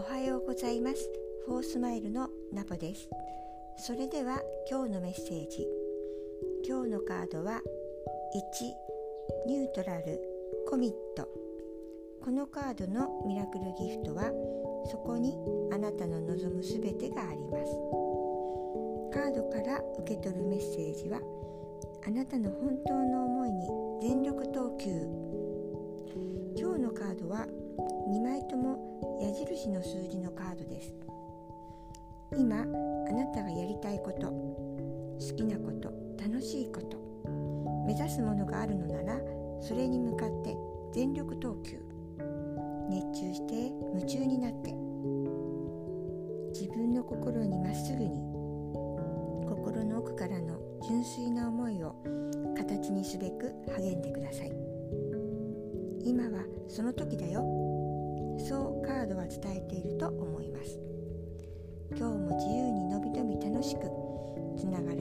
おはようございます。フォースマイルのナポです。それでは今日のメッセージ。今日のカードは1ニュートラルコミット。このカードのミラクルギフトはそこにあなたの望むすべてがあります。カードから受け取るメッセージはあなたの本当の思いに全力投球。は2枚とも矢印の数字のカードです。今あなたがやりたいこと好きなこと楽しいこと目指すものがあるのならそれに向かって全力投球。熱中して夢中になって。自分の心にまっすぐに心の奥からの純粋な思いを形にすべく励んでください。今はその時だよ。そうカードは伝えていると思います。今日も自由にのびのび楽しくつながる。